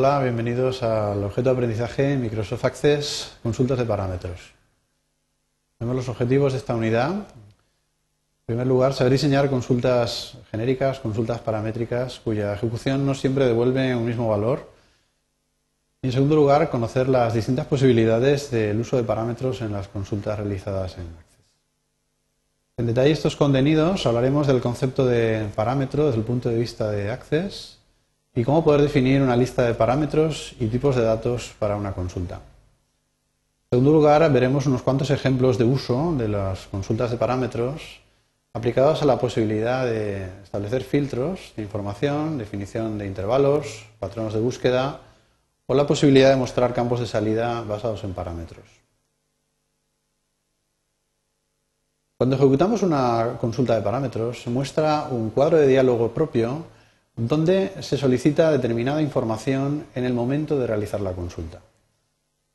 Hola, bienvenidos al objeto de aprendizaje Microsoft Access Consultas de parámetros. Vemos los objetivos de esta unidad. En primer lugar, saber diseñar consultas genéricas, consultas paramétricas, cuya ejecución no siempre devuelve un mismo valor. Y en segundo lugar, conocer las distintas posibilidades del uso de parámetros en las consultas realizadas en Access. En detalle estos contenidos hablaremos del concepto de parámetro desde el punto de vista de Access y cómo poder definir una lista de parámetros y tipos de datos para una consulta. En segundo lugar, veremos unos cuantos ejemplos de uso de las consultas de parámetros aplicados a la posibilidad de establecer filtros de información, definición de intervalos, patrones de búsqueda o la posibilidad de mostrar campos de salida basados en parámetros. Cuando ejecutamos una consulta de parámetros, se muestra un cuadro de diálogo propio donde se solicita determinada información en el momento de realizar la consulta.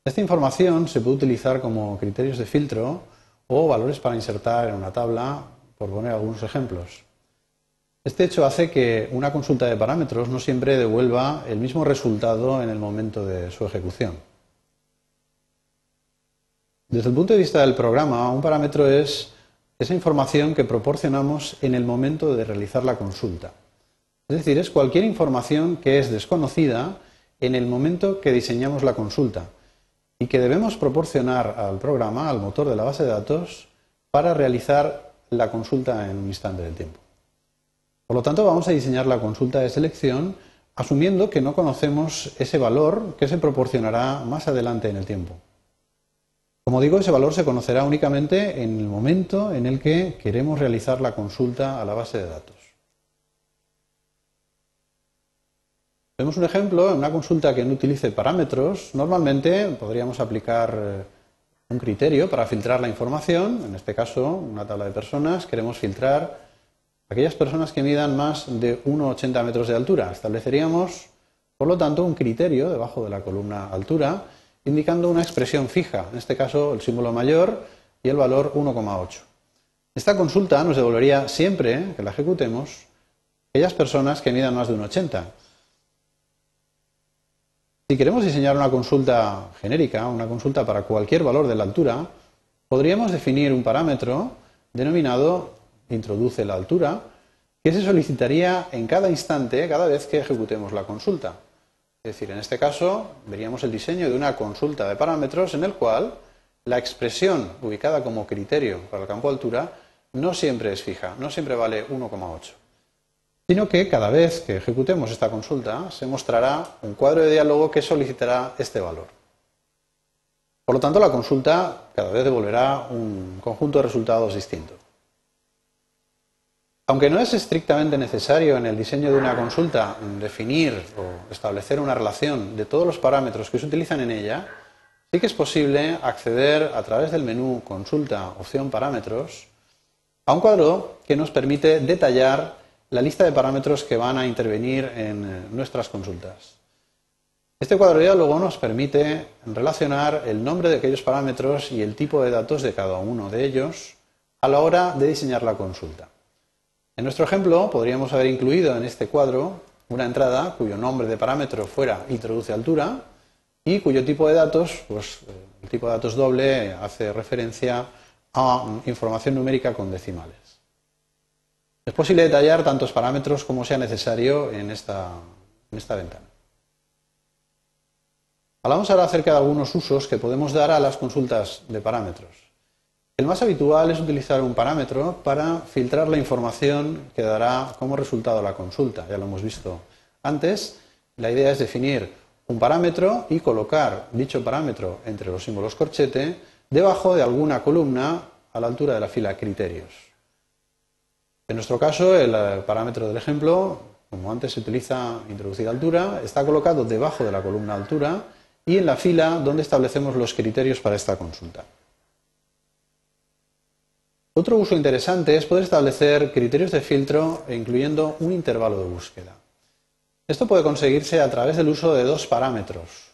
Esta información se puede utilizar como criterios de filtro o valores para insertar en una tabla, por poner algunos ejemplos. Este hecho hace que una consulta de parámetros no siempre devuelva el mismo resultado en el momento de su ejecución. Desde el punto de vista del programa, un parámetro es esa información que proporcionamos en el momento de realizar la consulta. Es decir, es cualquier información que es desconocida en el momento que diseñamos la consulta y que debemos proporcionar al programa, al motor de la base de datos, para realizar la consulta en un instante de tiempo. Por lo tanto, vamos a diseñar la consulta de selección asumiendo que no conocemos ese valor que se proporcionará más adelante en el tiempo. Como digo, ese valor se conocerá únicamente en el momento en el que queremos realizar la consulta a la base de datos. Vemos un ejemplo en una consulta que no utilice parámetros. Normalmente podríamos aplicar eh, un criterio para filtrar la información. En este caso, una tabla de personas. Queremos filtrar aquellas personas que midan más de 1,80 metros de altura. Estableceríamos, por lo tanto, un criterio debajo de la columna altura, indicando una expresión fija. En este caso, el símbolo mayor y el valor 1,8. Esta consulta nos devolvería siempre que la ejecutemos aquellas personas que midan más de 1,80 si queremos diseñar una consulta genérica, una consulta para cualquier valor de la altura, podríamos definir un parámetro denominado introduce la altura, que se solicitaría en cada instante, cada vez que ejecutemos la consulta. Es decir, en este caso veríamos el diseño de una consulta de parámetros en el cual la expresión ubicada como criterio para el campo altura no siempre es fija, no siempre vale 1,8 sino que cada vez que ejecutemos esta consulta se mostrará un cuadro de diálogo que solicitará este valor. Por lo tanto, la consulta cada vez devolverá un conjunto de resultados distintos. Aunque no es estrictamente necesario en el diseño de una consulta definir o establecer una relación de todos los parámetros que se utilizan en ella, sí que es posible acceder a través del menú Consulta, opción Parámetros, a un cuadro que nos permite detallar la lista de parámetros que van a intervenir en eh, nuestras consultas. Este cuadro diálogo nos permite relacionar el nombre de aquellos parámetros y el tipo de datos de cada uno de ellos a la hora de diseñar la consulta. En nuestro ejemplo, podríamos haber incluido en este cuadro una entrada cuyo nombre de parámetro fuera introduce altura y cuyo tipo de datos, pues eh, el tipo de datos doble hace referencia a información numérica con decimales. Es posible detallar tantos parámetros como sea necesario en esta, ventana. Hablamos ahora acerca de algunos usos que podemos dar a las consultas de parámetros. El más habitual es utilizar un parámetro para filtrar la información que dará como resultado la consulta. Ya lo hemos visto antes. La idea es definir un parámetro y colocar dicho parámetro entre los símbolos corchete debajo de alguna columna a la altura de la fila criterios. En nuestro caso, el eh, parámetro del ejemplo, como antes se utiliza introducir altura, está colocado debajo de la columna altura y en la fila donde establecemos los criterios para esta consulta. Otro uso interesante es poder establecer criterios de filtro incluyendo un intervalo de búsqueda. Esto puede conseguirse a través del uso de dos parámetros.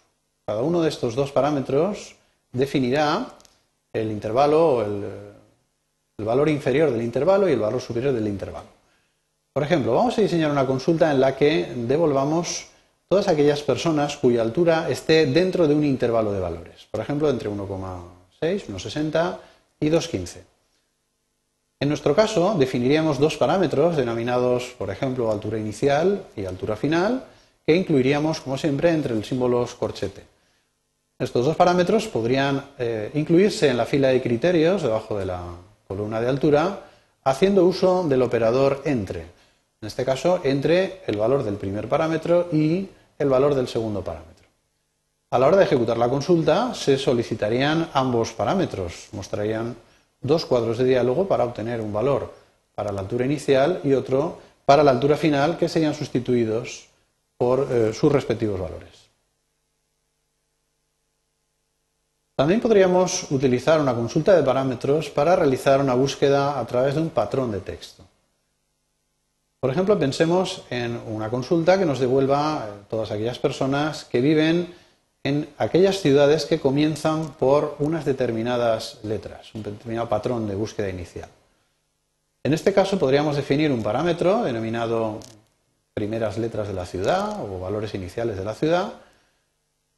Cada uno de estos dos parámetros definirá el intervalo o el, el valor inferior del intervalo y el valor superior del intervalo. Por ejemplo, vamos a diseñar una consulta en la que devolvamos todas aquellas personas cuya altura esté dentro de un intervalo de valores, por ejemplo, entre 1,6, 1,60 y 2,15. En nuestro caso, definiríamos dos parámetros denominados, por ejemplo, altura inicial y altura final, que incluiríamos, como siempre, entre el símbolo corchete. Estos dos parámetros podrían eh, incluirse en la fila de criterios debajo de la columna de altura, haciendo uso del operador entre. En este caso, entre el valor del primer parámetro y el valor del segundo parámetro. A la hora de ejecutar la consulta, se solicitarían ambos parámetros. Mostrarían dos cuadros de diálogo para obtener un valor para la altura inicial y otro para la altura final, que serían sustituidos por eh, sus respectivos valores. También podríamos utilizar una consulta de parámetros para realizar una búsqueda a través de un patrón de texto. Por ejemplo, pensemos en una consulta que nos devuelva eh, todas aquellas personas que viven en aquellas ciudades que comienzan por unas determinadas letras, un determinado patrón de búsqueda inicial. En este caso podríamos definir un parámetro denominado primeras letras de la ciudad o valores iniciales de la ciudad,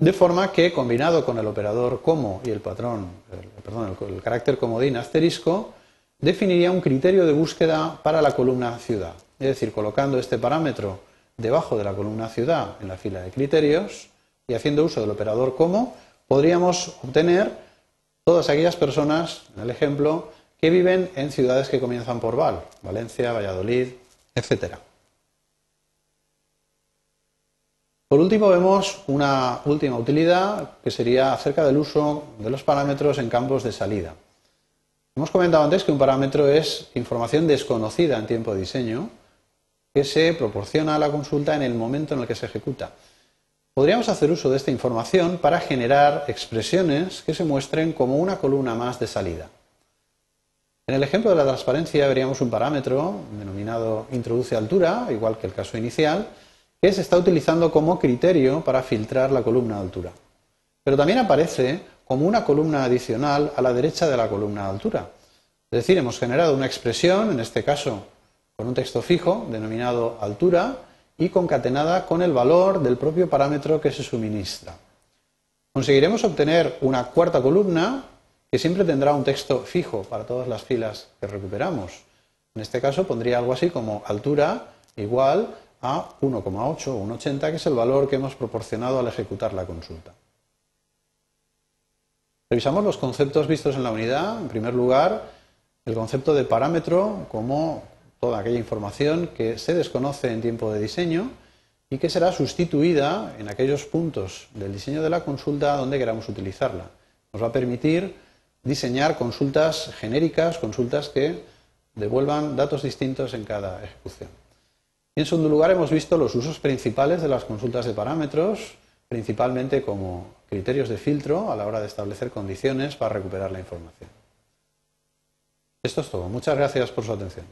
de forma que combinado con el operador como y el patrón, perdón, el, el carácter comodín asterisco, definiría un criterio de búsqueda para la columna ciudad. Es decir, colocando este parámetro debajo de la columna ciudad en la fila de criterios, y haciendo uso del operador como, podríamos obtener todas aquellas personas, en el ejemplo, que viven en ciudades que comienzan por Val, Valencia, Valladolid, etc. Por último, vemos una última utilidad que sería acerca del uso de los parámetros en campos de salida. Hemos comentado antes que un parámetro es información desconocida en tiempo de diseño que se proporciona a la consulta en el momento en el que se ejecuta. Podríamos hacer uso de esta información para generar expresiones que se muestren como una columna más de salida. En el ejemplo de la transparencia veríamos un parámetro denominado introduce altura, igual que el caso inicial, que se está utilizando como criterio para filtrar la columna de altura. Pero también aparece como una columna adicional a la derecha de la columna de altura. Es decir, hemos generado una expresión, en este caso con un texto fijo denominado altura, y concatenada con el valor del propio parámetro que se suministra. Conseguiremos obtener una cuarta columna que siempre tendrá un texto fijo para todas las filas que recuperamos. En este caso pondría algo así como altura igual a 1,8 o 1,80, que es el valor que hemos proporcionado al ejecutar la consulta. Revisamos los conceptos vistos en la unidad. En primer lugar, el concepto de parámetro como toda aquella información que se desconoce en tiempo de diseño y que será sustituida en aquellos puntos del diseño de la consulta donde queramos utilizarla. Nos va a permitir diseñar consultas genéricas, consultas que devuelvan datos distintos en cada ejecución. En segundo lugar, hemos visto los usos principales de las consultas de parámetros, principalmente como criterios de filtro a la hora de establecer condiciones para recuperar la información. Esto es todo. Muchas gracias por su atención.